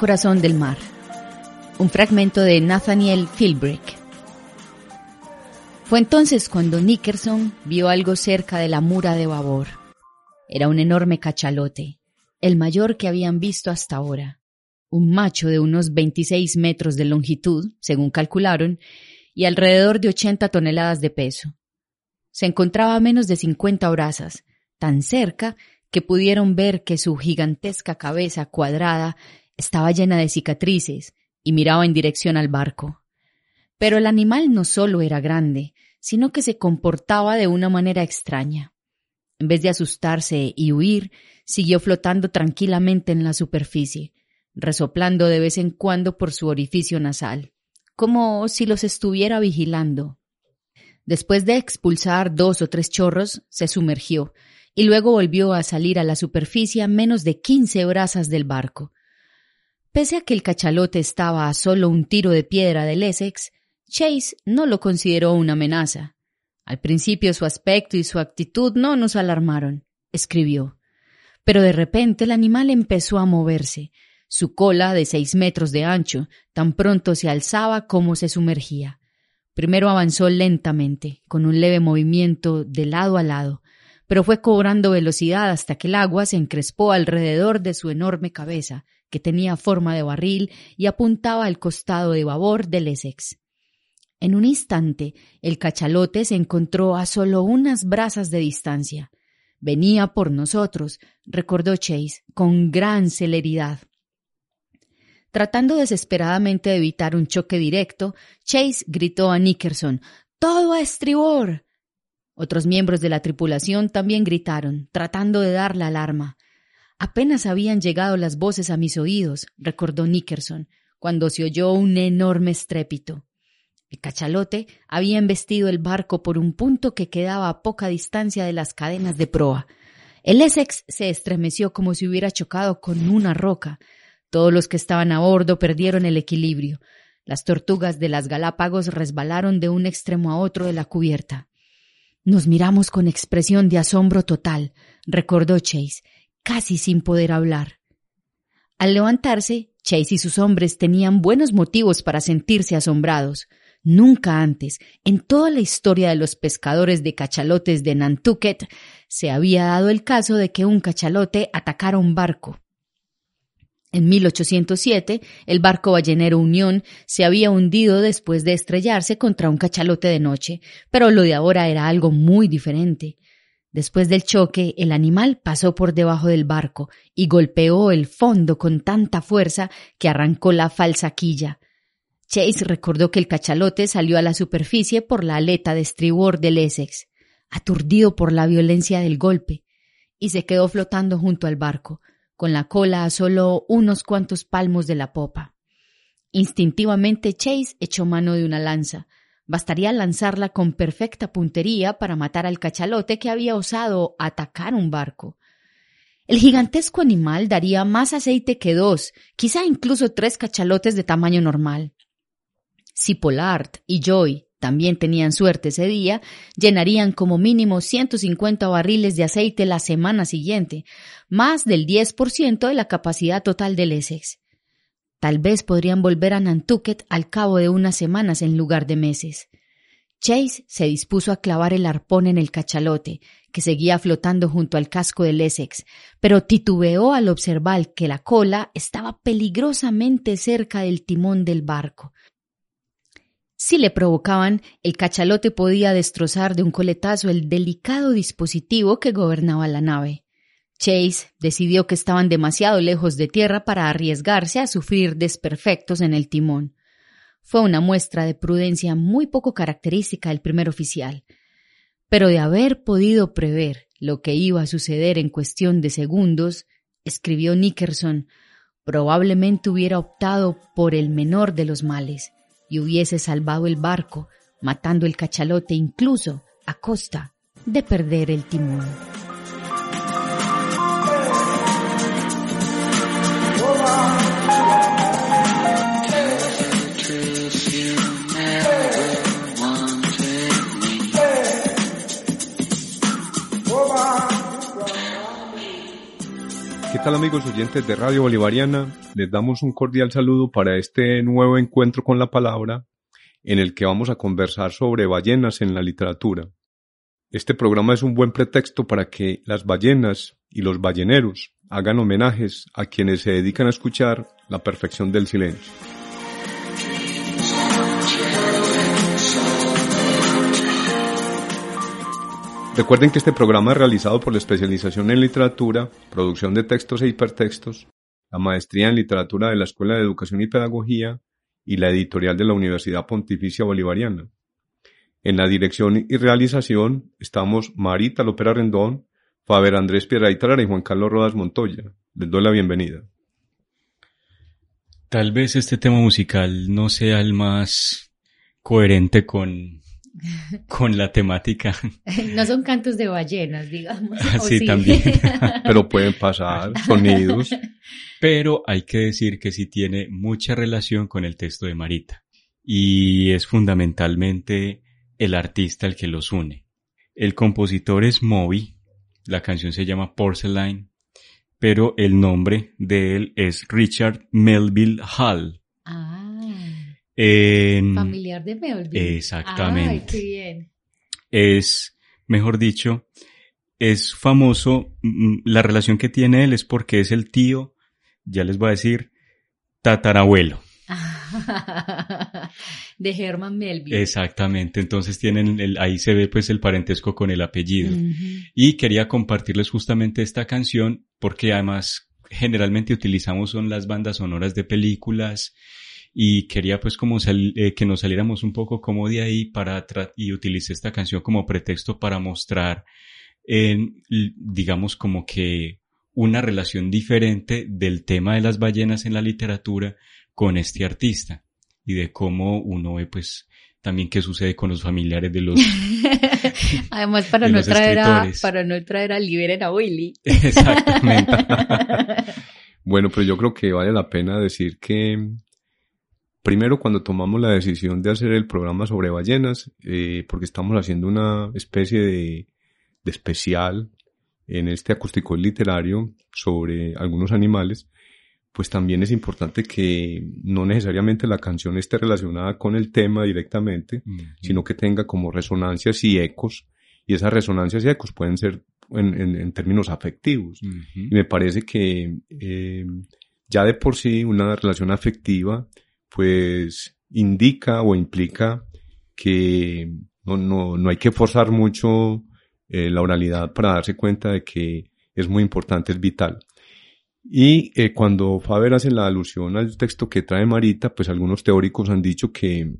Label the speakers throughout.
Speaker 1: Corazón del mar. Un fragmento de Nathaniel Philbrick. Fue entonces cuando Nickerson vio algo cerca de la mura de babor. Era un enorme cachalote, el mayor que habían visto hasta ahora. Un macho de unos 26 metros de longitud, según calcularon, y alrededor de 80 toneladas de peso. Se encontraba a menos de 50 brazas, tan cerca que pudieron ver que su gigantesca cabeza cuadrada estaba llena de cicatrices y miraba en dirección al barco. Pero el animal no solo era grande, sino que se comportaba de una manera extraña. En vez de asustarse y huir, siguió flotando tranquilamente en la superficie, resoplando de vez en cuando por su orificio nasal, como si los estuviera vigilando. Después de expulsar dos o tres chorros, se sumergió y luego volvió a salir a la superficie a menos de quince brazas del barco. Pese a que el cachalote estaba a solo un tiro de piedra del Essex, Chase no lo consideró una amenaza. Al principio su aspecto y su actitud no nos alarmaron, escribió. Pero de repente el animal empezó a moverse. Su cola, de seis metros de ancho, tan pronto se alzaba como se sumergía. Primero avanzó lentamente, con un leve movimiento de lado a lado, pero fue cobrando velocidad hasta que el agua se encrespó alrededor de su enorme cabeza, que tenía forma de barril y apuntaba al costado de babor del Essex. En un instante, el cachalote se encontró a solo unas brazas de distancia. Venía por nosotros, recordó Chase, con gran celeridad. Tratando desesperadamente de evitar un choque directo, Chase gritó a Nickerson Todo a estribor. Otros miembros de la tripulación también gritaron, tratando de dar la alarma. Apenas habían llegado las voces a mis oídos, recordó Nickerson, cuando se oyó un enorme estrépito. El cachalote había embestido el barco por un punto que quedaba a poca distancia de las cadenas de proa. El Essex se estremeció como si hubiera chocado con una roca. Todos los que estaban a bordo perdieron el equilibrio. Las tortugas de las Galápagos resbalaron de un extremo a otro de la cubierta. Nos miramos con expresión de asombro total, recordó Chase, casi sin poder hablar. Al levantarse, Chase y sus hombres tenían buenos motivos para sentirse asombrados. Nunca antes, en toda la historia de los pescadores de cachalotes de Nantucket, se había dado el caso de que un cachalote atacara un barco. En 1807, el barco ballenero Unión se había hundido después de estrellarse contra un cachalote de noche, pero lo de ahora era algo muy diferente. Después del choque, el animal pasó por debajo del barco y golpeó el fondo con tanta fuerza que arrancó la falsa quilla. Chase recordó que el cachalote salió a la superficie por la aleta de estribor del Essex, aturdido por la violencia del golpe, y se quedó flotando junto al barco, con la cola a solo unos cuantos palmos de la popa. Instintivamente Chase echó mano de una lanza. Bastaría lanzarla con perfecta puntería para matar al cachalote que había osado atacar un barco. El gigantesco animal daría más aceite que dos, quizá incluso tres cachalotes de tamaño normal. Si Pollard y Joy también tenían suerte ese día, llenarían como mínimo 150 barriles de aceite la semana siguiente, más del 10% de la capacidad total del Essex. Tal vez podrían volver a Nantucket al cabo de unas semanas en lugar de meses. Chase se dispuso a clavar el arpón en el cachalote, que seguía flotando junto al casco del Essex, pero titubeó al observar que la cola estaba peligrosamente cerca del timón del barco. Si le provocaban, el cachalote podía destrozar de un coletazo el delicado dispositivo que gobernaba la nave. Chase decidió que estaban demasiado lejos de tierra para arriesgarse a sufrir desperfectos en el timón. Fue una muestra de prudencia muy poco característica del primer oficial. Pero de haber podido prever lo que iba a suceder en cuestión de segundos, escribió Nickerson, probablemente hubiera optado por el menor de los males y hubiese salvado el barco, matando el cachalote incluso a costa de perder el timón.
Speaker 2: ¿Qué tal amigos oyentes de Radio Bolivariana? Les damos un cordial saludo para este nuevo encuentro con la palabra en el que vamos a conversar sobre ballenas en la literatura. Este programa es un buen pretexto para que las ballenas y los balleneros hagan homenajes a quienes se dedican a escuchar la perfección del silencio. Recuerden que este programa es realizado por la especialización en literatura, producción de textos e hipertextos, la maestría en literatura de la Escuela de Educación y Pedagogía y la editorial de la Universidad Pontificia Bolivariana. En la dirección y realización estamos Marita Lopera Rendón, Faber Andrés Pierraitarara y Juan Carlos Rodas Montoya. Les doy la bienvenida.
Speaker 3: Tal vez este tema musical no sea el más coherente con con la temática.
Speaker 1: No son cantos de ballenas, digamos.
Speaker 3: sí, también.
Speaker 2: Pero pueden pasar sonidos.
Speaker 3: Pero hay que decir que sí tiene mucha relación con el texto de Marita. Y es fundamentalmente el artista el que los une. El compositor es Moby, la canción se llama Porcelain, pero el nombre de él es Richard Melville Hall. En-
Speaker 1: Familiar de Melville.
Speaker 3: Exactamente.
Speaker 1: Ay, qué bien.
Speaker 3: es, mejor dicho, es famoso, mm, la relación que tiene él es porque es el tío, ya les voy a decir, tatarabuelo.
Speaker 1: de Herman Melville.
Speaker 3: Exactamente, entonces tienen, el, ahí se ve pues el parentesco con el apellido. Y quería compartirles justamente esta canción porque además generalmente utilizamos son las bandas sonoras de películas y quería pues como sal- eh, que nos saliéramos un poco como de ahí para tra- y utilicé esta canción como pretexto para mostrar en, l- digamos como que una relación diferente del tema de las ballenas en la literatura con este artista y de cómo uno ve pues también qué sucede con los familiares de los
Speaker 1: Además, para no, traer a, para no traer a Liberen a Willy.
Speaker 3: exactamente
Speaker 2: Bueno, pero yo creo que vale la pena decir que primero cuando tomamos la decisión de hacer el programa sobre ballenas, eh, porque estamos haciendo una especie de, de especial en este acústico literario sobre algunos animales, pues también es importante que no necesariamente la canción esté relacionada con el tema directamente, sino que tenga como resonancias y ecos, y esas resonancias y ecos pueden ser en, en- en términos afectivos. Y me parece que eh, ya de por sí una relación afectiva pues indica o implica que no, no, no hay que forzar mucho eh, la oralidad para darse cuenta de que es muy importante, es vital. Y eh, cuando Faber hace la alusión al texto que trae Marita, pues algunos teóricos han dicho que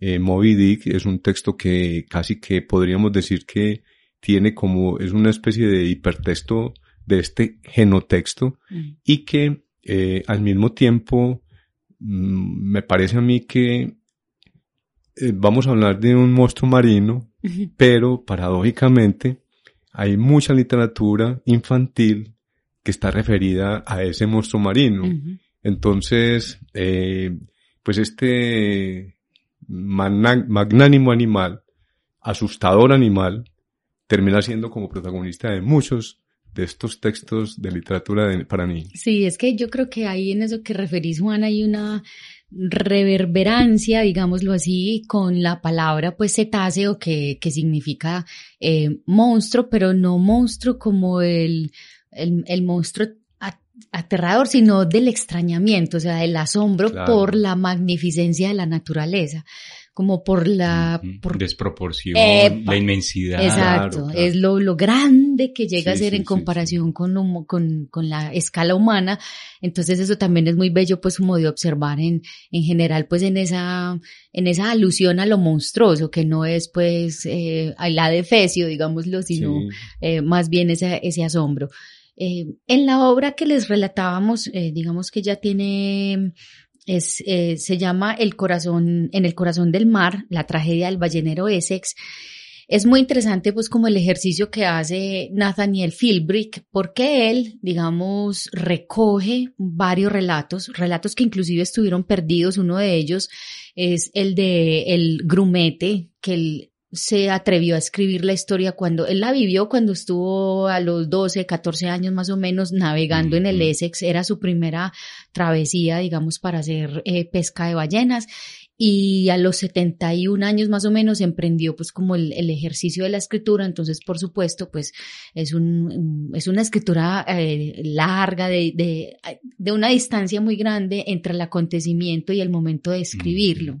Speaker 2: eh, Moby Dick es un texto que casi que podríamos decir que tiene como, es una especie de hipertexto de este genotexto
Speaker 1: Mm.
Speaker 2: y que eh, al mismo tiempo me parece a mí que eh, vamos a hablar de un monstruo marino, pero paradójicamente hay mucha literatura infantil que está referida a ese monstruo marino. Entonces, eh, pues este magnánimo animal, asustador animal, termina siendo como protagonista de muchos de estos textos de literatura para niños.
Speaker 1: Sí, es que yo creo que ahí en eso que referís, Juan, hay una reverberancia, digámoslo así, con la palabra pues cetáceo que, que significa eh, monstruo, pero no monstruo como el, el, el monstruo aterrador, sino del extrañamiento, o sea, del asombro por la magnificencia de la naturaleza como por la por,
Speaker 3: desproporción, la inmensidad.
Speaker 1: Exacto, es lo, lo grande que llega a ser en comparación Con, con, con, la escala humana. Entonces eso también es muy bello pues como de observar en, en general pues en esa, en esa alusión a lo monstruoso que no es pues eh, a la de Fecio, digámoslo, sino eh, más bien ese, ese asombro. Eh, en la obra que les relatábamos, eh, digamos que ya tiene es, eh, se llama El corazón, en el corazón del mar, la tragedia del ballenero Essex. Es muy interesante pues como el ejercicio que hace Nathaniel Philbrick, porque él, digamos, recoge varios relatos, relatos que inclusive estuvieron perdidos. Uno de ellos es el de el grumete, que el, se atrevió a escribir la historia cuando él la vivió cuando estuvo a los 12, 14 años más o menos navegando en el Essex, era su primera travesía, digamos, para hacer eh, pesca de ballenas. Y a los 71 años más o menos emprendió pues como el, ejercicio de la escritura, entonces por supuesto pues es un es una escritura eh, larga de, de, de, una distancia muy grande entre el acontecimiento y el momento de escribirlo.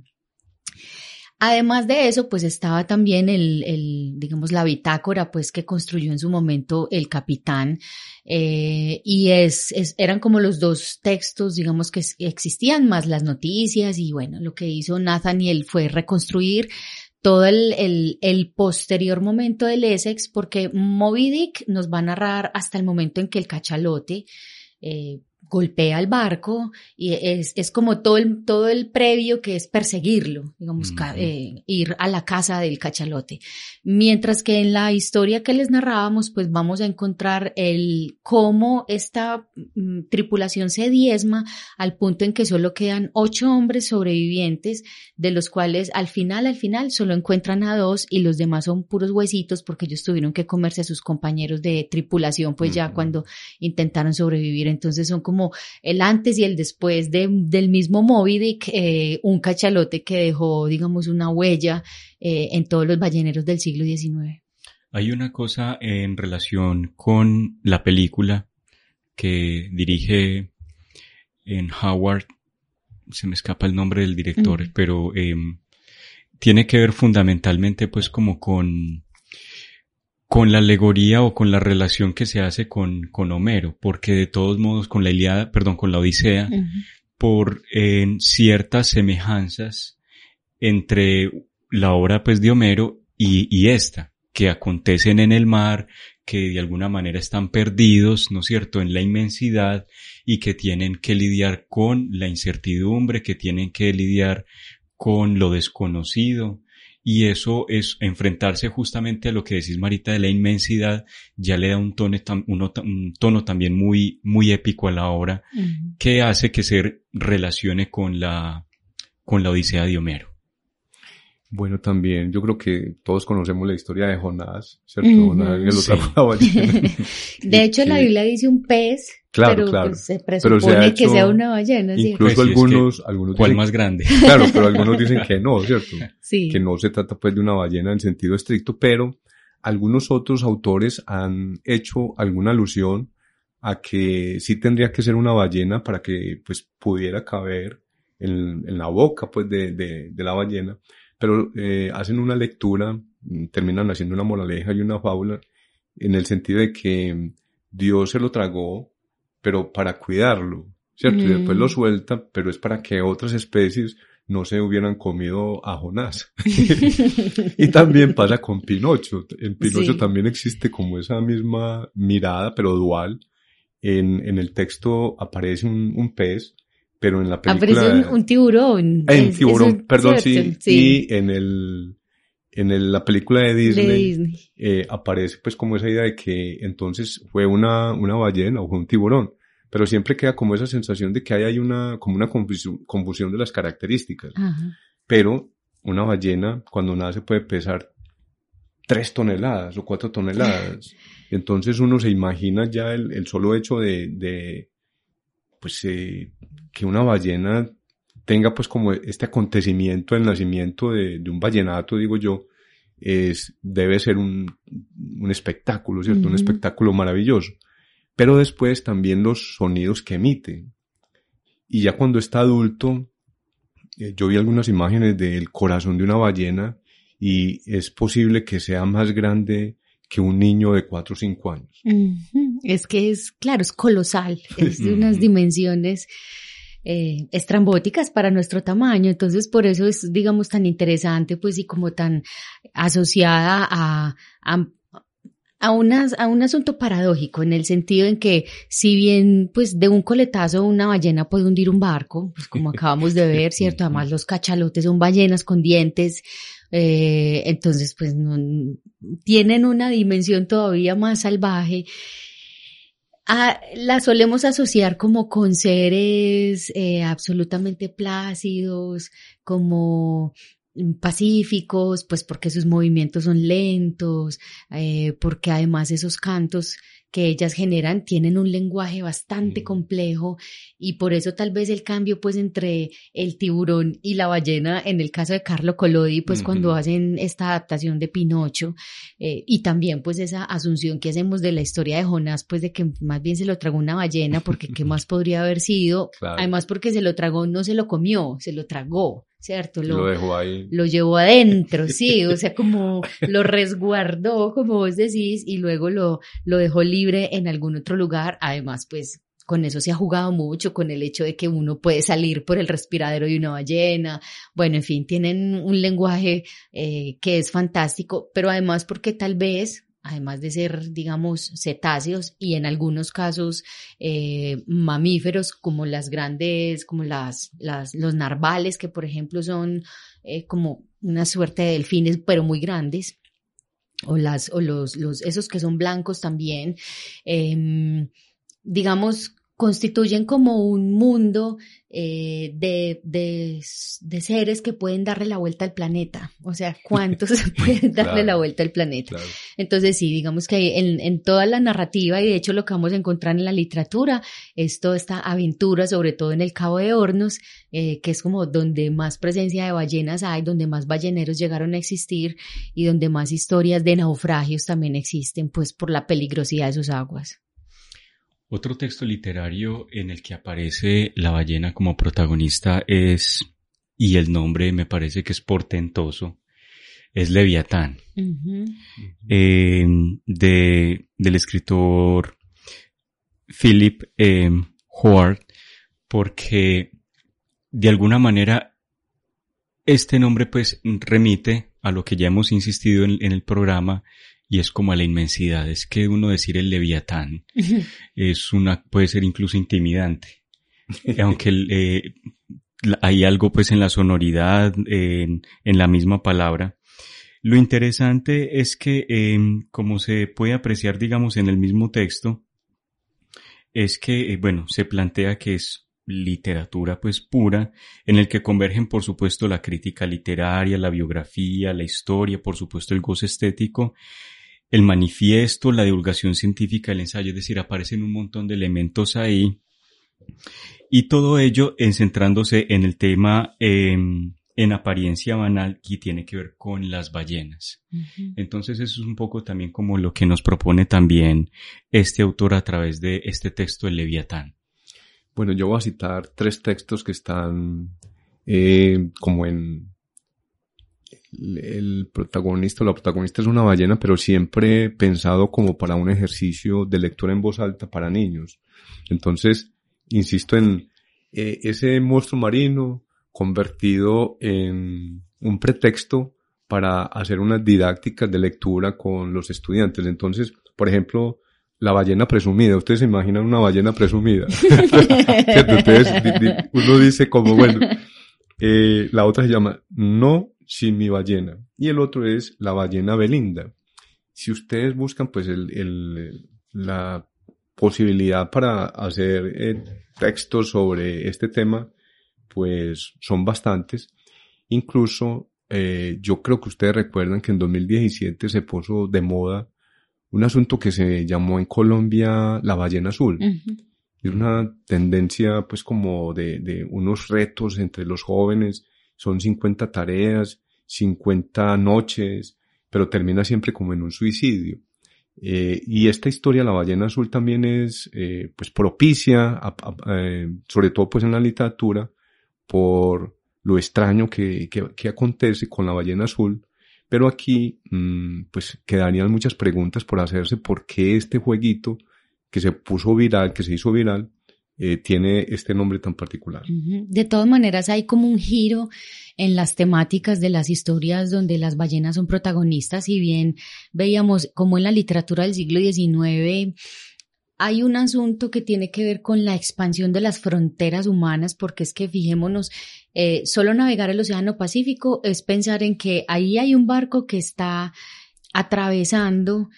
Speaker 1: Además de eso, pues estaba también el, el, digamos, la bitácora, pues que construyó en su momento el capitán, eh, y es, es, eran como los dos textos, digamos, que existían, más las noticias, y bueno, lo que hizo Nathaniel fue reconstruir todo el, el, el, posterior momento del Essex, porque Moby Dick nos va a narrar hasta el momento en que el cachalote, eh, golpea al barco y es, es, como todo el, todo el previo que es perseguirlo, digamos, eh, ir a la casa del cachalote. Mientras que en la historia que les narrábamos, pues vamos a encontrar el cómo esta mm, tripulación se diezma al punto en que solo quedan ocho hombres sobrevivientes, de los cuales al final, al final, solo encuentran a dos y los demás son puros huesitos porque ellos tuvieron que comerse a sus compañeros de tripulación, pues ya cuando intentaron sobrevivir. Entonces son como el antes y el después de, del mismo Moby Dick, eh, un cachalote que dejó, digamos, una huella eh, en todos los balleneros del siglo XIX.
Speaker 3: Hay una cosa en relación con la película que dirige en Howard, se me escapa el nombre del director, pero em, tiene que ver fundamentalmente pues como con con la alegoría o con la relación que se hace con, con Homero, porque de todos modos con la Iliada, perdón, con la Odisea, por ciertas semejanzas entre la obra pues de Homero y, y esta, que acontecen en el mar, que de alguna manera están perdidos, ¿no es cierto?, en la inmensidad y que tienen que lidiar con la incertidumbre, que tienen que lidiar con lo desconocido, y eso es enfrentarse justamente a lo que decís Marita de la inmensidad, ya le da un tono, un tono también muy, muy épico a la obra, que hace que se relacione con la, con la Odisea de Homero.
Speaker 2: Bueno, también yo creo que todos conocemos la historia de Jonás, ¿cierto?
Speaker 1: de hecho, la Biblia dice un pez, claro, pero claro. Pues, se presupone que sea una ballena.
Speaker 2: Incluso pues algunos, algunos
Speaker 3: ¿Cuál más grande?
Speaker 2: Claro, pero algunos dicen que no, ¿cierto? Sí. Que no se trata pues de una ballena en sentido estricto, pero algunos otros autores han hecho alguna alusión a que sí tendría que ser una ballena para que pues pudiera caber en, en la boca pues de, de, de la ballena pero eh, hacen una lectura, mm, terminan haciendo una moraleja y una fábula, en el sentido de que Dios se lo tragó, pero para cuidarlo, ¿cierto? Y después lo mm. suelta, pero es para que otras especies no se hubieran comido a Jonás. y también pasa con Pinocho. En Pinocho también existe como esa misma mirada, pero dual. En, en el texto aparece un, un pez pero en la película...
Speaker 1: Aparece un, tiburón.
Speaker 2: En tiburón, perdón, sí, Y en el, en la película de Disney,
Speaker 1: De Disney.
Speaker 2: eh, aparece pues como esa idea de que entonces fue una, una ballena o fue un tiburón, pero siempre queda como esa sensación de que ahí hay una, como una confusión, confusión de las características.
Speaker 1: Ajá.
Speaker 2: Pero una ballena cuando nace puede pesar tres toneladas o cuatro toneladas. Entonces uno se imagina ya el, el solo hecho de, de pues, eh, que una ballena tenga pues como este acontecimiento del nacimiento de, de un ballenato, digo yo, es, debe ser un, un espectáculo, ¿cierto? Un espectáculo maravilloso. Pero después también los sonidos que emite. Y ya cuando está adulto, eh, yo vi algunas imágenes del corazón de una ballena y es posible que sea más grande que un niño de 4 o 5 años.
Speaker 1: Es que es, claro, es colosal, es de unas dimensiones eh, estrambóticas para nuestro tamaño, entonces por eso es, digamos, tan interesante, pues, y como tan asociada a, a, a, unas- a un asunto paradójico, en el sentido en que, si bien, pues, de un coletazo una ballena puede hundir un barco, pues, como acabamos de ver, ¿cierto? Además, los cachalotes son ballenas con dientes, eh, entonces, pues, no, tienen una dimensión todavía más salvaje. Ah, la solemos asociar como con seres eh, absolutamente plácidos, como mm, pacíficos, pues porque sus movimientos son lentos, eh, porque además esos cantos que ellas generan tienen un lenguaje bastante
Speaker 2: Mm.
Speaker 1: complejo y por eso tal vez el cambio pues entre el tiburón y la ballena en el caso de Carlo Collodi pues cuando hacen esta adaptación de Pinocho eh, y también pues esa asunción que hacemos de la historia de Jonás pues de que más bien se lo tragó una ballena porque qué más podría haber sido
Speaker 2: Claro.
Speaker 1: además porque se lo tragó no se lo comió se lo tragó cierto
Speaker 2: Lo dejó ahí.
Speaker 1: lo llevó adentro, sí, o sea, como lo resguardó, como vos decís, y luego lo, lo dejó libre en algún otro lugar. Además, pues con eso se ha jugado mucho, con el hecho de que uno puede salir por el respiradero de una ballena. Bueno, en fin, tienen un lenguaje eh, que es fantástico, pero además porque tal vez, además de ser, digamos, cetáceos y en algunos casos eh, mamíferos como las grandes, como las, las, los narvales, que por ejemplo son eh, como una suerte de delfines, pero muy grandes, o las, o los, los, esos que son blancos también, eh, digamos, constituyen como un mundo eh, de, de, de, seres que pueden darle la vuelta al planeta. O sea, ¿cuántos pueden darle
Speaker 2: Claro.
Speaker 1: la vuelta al planeta?
Speaker 2: Claro.
Speaker 1: Entonces, sí, digamos que en, en toda la narrativa, y de hecho lo que vamos a encontrar en la literatura, es toda esta aventura, sobre todo en el Cabo de Hornos, eh, que es como donde más presencia de ballenas hay, donde más balleneros llegaron a existir y donde más historias de naufragios también existen, pues por la peligrosidad de sus aguas.
Speaker 3: Otro texto literario en el que aparece la ballena como protagonista es, y el nombre me parece que es portentoso, es Leviatán, eh, de, del escritor Philip eh, Howard, porque de alguna manera este nombre pues remite a lo que ya hemos insistido en, en el programa y es como a la inmensidad. Es que uno decir el Leviatán es una, puede ser incluso intimidante. Aunque eh, hay algo pues en la sonoridad, en, en, la misma palabra. Lo interesante es que, eh, como se puede apreciar, digamos, en el mismo texto, es que, eh, bueno, se plantea que es literatura pues pura, en el que convergen por supuesto la crítica literaria, la biografía, la historia, por supuesto el goce estético, el manifiesto, la divulgación científica, el ensayo, es decir, aparecen un montón de elementos ahí. Y todo ello en centrándose en el tema eh, en apariencia banal que tiene que ver con las ballenas. Uh -huh. Entonces eso es un poco también como lo que nos propone también este autor a través de este texto de Leviatán.
Speaker 2: Bueno, yo voy a citar tres textos que están eh, como en el protagonista, la protagonista es una ballena, pero siempre pensado como para un ejercicio de lectura en voz alta para niños. Entonces, insisto en eh, ese monstruo marino convertido en un pretexto para hacer unas didácticas de lectura con los estudiantes. Entonces, por ejemplo, la ballena presumida. Ustedes se imaginan una ballena presumida. Uno dice como, bueno, eh, la otra se llama No Sin mi ballena. Y el otro es La ballena Belinda. Si ustedes buscan pues el, la posibilidad para hacer eh, textos sobre este tema, pues son bastantes. Incluso eh, yo creo que ustedes recuerdan que en 2017 se puso de moda un asunto que se llamó en Colombia la ballena azul. Es una tendencia pues como de, de, unos retos entre los jóvenes, son 50 tareas, 50 noches, pero termina siempre como en un suicidio. Eh, y esta historia, la ballena azul, también es eh, pues propicia, eh, sobre todo pues en la literatura, por lo extraño que, que, acontece con la ballena azul, pero aquí, mm, pues quedarían muchas preguntas por hacerse por qué este jueguito que se puso viral, que se hizo viral, eh, tiene este nombre tan particular.
Speaker 1: De todas maneras, hay como un giro en las temáticas de las historias donde las ballenas son protagonistas. Si bien veíamos como en la literatura del siglo XIX hay un asunto que tiene que ver con la expansión de las fronteras humanas, porque es que fijémonos, eh, solo navegar el Océano Pacífico es pensar en que ahí hay un barco que está atravesando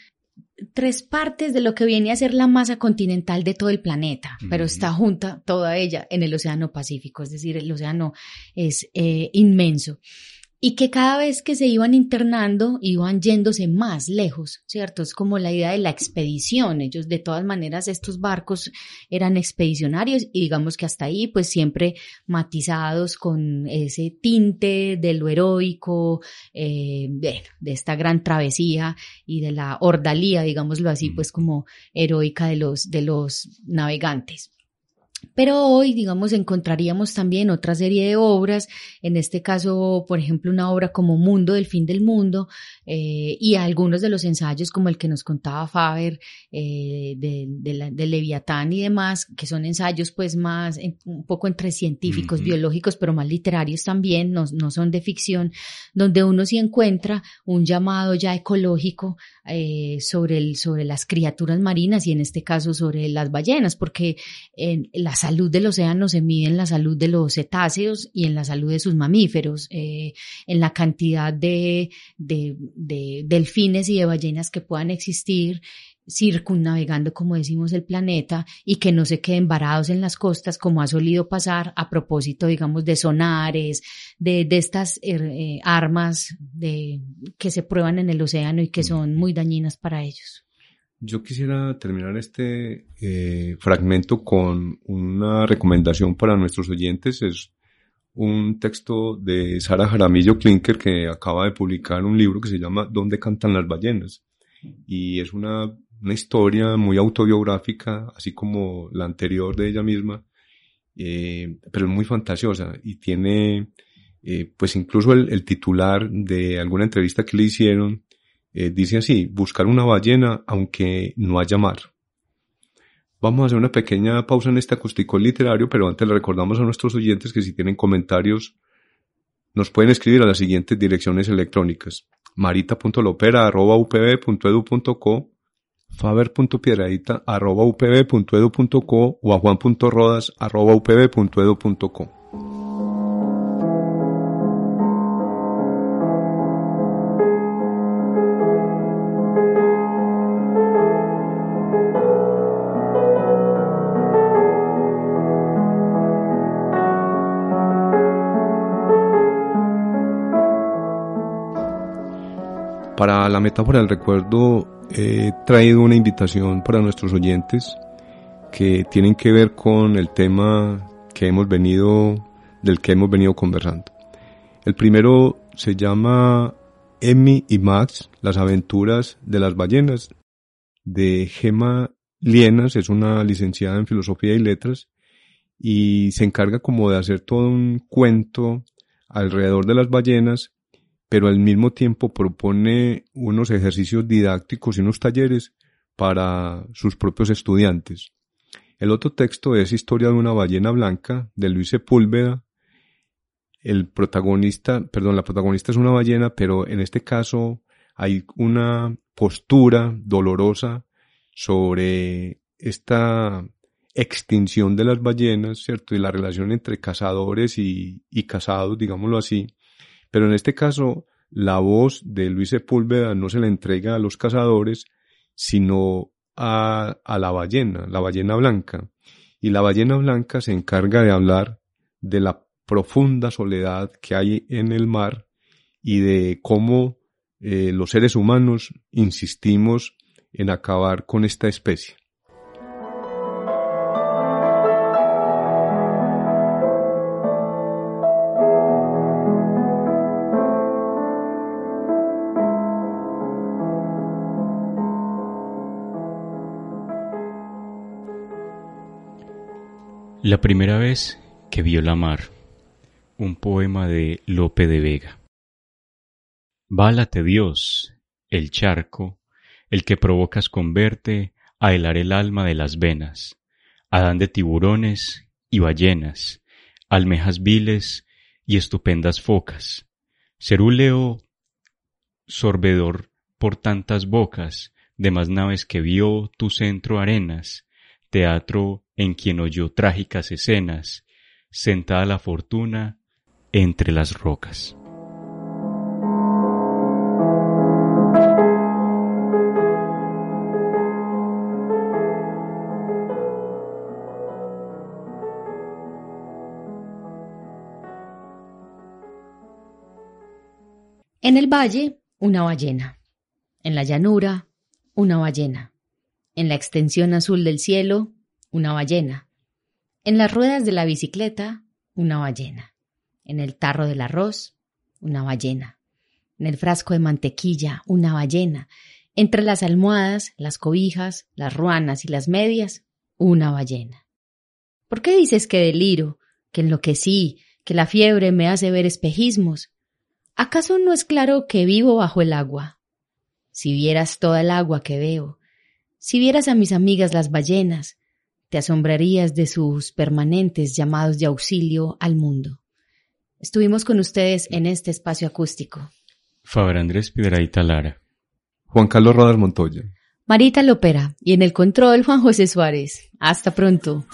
Speaker 1: tres partes de lo que viene a ser la masa continental de todo el planeta, pero está junta toda ella en el Océano Pacífico, es decir, el océano es eh, inmenso y que cada vez que se iban internando iban yéndose más lejos, ¿cierto? Es como la idea de la expedición. Ellos, de todas maneras, estos barcos eran expedicionarios y digamos que hasta ahí, pues siempre matizados con ese tinte de lo heroico, eh, de, de, esta gran travesía y de la ordalía, digámoslo así, pues como heroica de los, de los navegantes. Pero hoy, digamos, encontraríamos también otra serie de obras, en este caso, por ejemplo, una obra como Mundo del Fin del Mundo eh, y algunos de los ensayos como el que nos contaba Faber eh, de, de, Leviatán y demás, que son ensayos pues más un poco entre científicos, biológicos, pero más literarios también, no, no, son de ficción, donde uno sí encuentra un llamado ya ecológico eh, sobre, el, sobre las criaturas marinas y en este caso sobre las ballenas, porque en la salud del océano se mide en la salud de los cetáceos y en la salud de sus mamíferos, eh, en la cantidad de, de, de, delfines y de ballenas que puedan existir circunnavegando, como decimos, el planeta y que no se queden varados en las costas como ha solido pasar a propósito, digamos, de sonares, de, de estas er, eh, armas de, que se prueban en el océano y que son muy dañinas para ellos.
Speaker 2: Yo quisiera terminar este eh, fragmento con una recomendación para nuestros oyentes. Es un texto de Sara Jaramillo Klinker que acaba de publicar un libro que se llama ¿Dónde cantan las ballenas? Y es una, una historia muy autobiográfica, así como la anterior de ella misma, eh, pero muy fantasiosa y tiene, eh, pues incluso el, titular de alguna entrevista que le hicieron eh, dice así, buscar una ballena aunque no haya mar. Vamos a hacer una pequeña pausa en este acústico literario, pero antes le recordamos a nuestros oyentes que si tienen comentarios nos pueden escribir a las siguientes direcciones electrónicas marita.lopera.upb.edu.co faber.piedradita.upb.edu.co o a Para la metáfora del recuerdo he traído una invitación para nuestros oyentes que tienen que ver con el tema que hemos venido, del que hemos venido conversando. El primero se llama Emmy y Max, las aventuras de las ballenas, de Gema Lienas, es una licenciada en filosofía y letras, y se encarga como de hacer todo un cuento alrededor de las ballenas pero al mismo tiempo propone unos ejercicios didácticos y unos talleres para sus propios estudiantes. El otro texto es Historia de una ballena blanca de Luis Sepúlveda. El protagonista, perdón, la protagonista es una ballena, pero en este caso hay una postura dolorosa sobre esta extinción de las ballenas, ¿cierto? Y la relación entre cazadores y, y cazados, digámoslo así, Pero en este caso, la voz de Luis Sepúlveda no se le entrega a los cazadores, sino a, a la ballena, la ballena blanca. Y la ballena blanca se encarga de hablar de la profunda soledad que hay en el mar y de cómo eh, los seres humanos insistimos en acabar con esta especie.
Speaker 3: La primera vez que vio la mar, un poema de Lope de Vega. Válate Dios, el charco, el que provocas con verte a helar el alma de las venas, Adán de tiburones y ballenas, almejas viles y estupendas focas, cerúleo sorbedor por tantas bocas, de más naves que vio tu centro arenas, teatro en quien oyó trágicas escenas, sentada la fortuna entre las rocas.
Speaker 1: En el valle, una ballena. En la llanura, una ballena. En la extensión azul del cielo, una ballena. En las ruedas de la bicicleta, una ballena. En el tarro del arroz, una ballena. En el frasco de mantequilla, una ballena. Entre las almohadas, las cobijas, las ruanas y las medias, una ballena. ¿Por qué dices que deliro, que enloquecí, que la fiebre me hace ver espejismos? ¿Acaso no es claro que vivo bajo el agua? Si vieras toda el agua que veo, si vieras a mis amigas las ballenas, te asombrarías de sus permanentes llamados de auxilio al mundo. Estuvimos con ustedes en este espacio acústico.
Speaker 3: Faber Andrés Piedraíta Lara.
Speaker 2: Juan Carlos Rodas Montoya.
Speaker 1: Marita Lopera y en el control Juan José Suárez. Hasta pronto.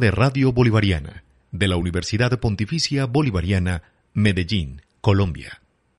Speaker 4: De Radio Bolivariana de la Universidad Pontificia Bolivariana, Medellín, Colombia.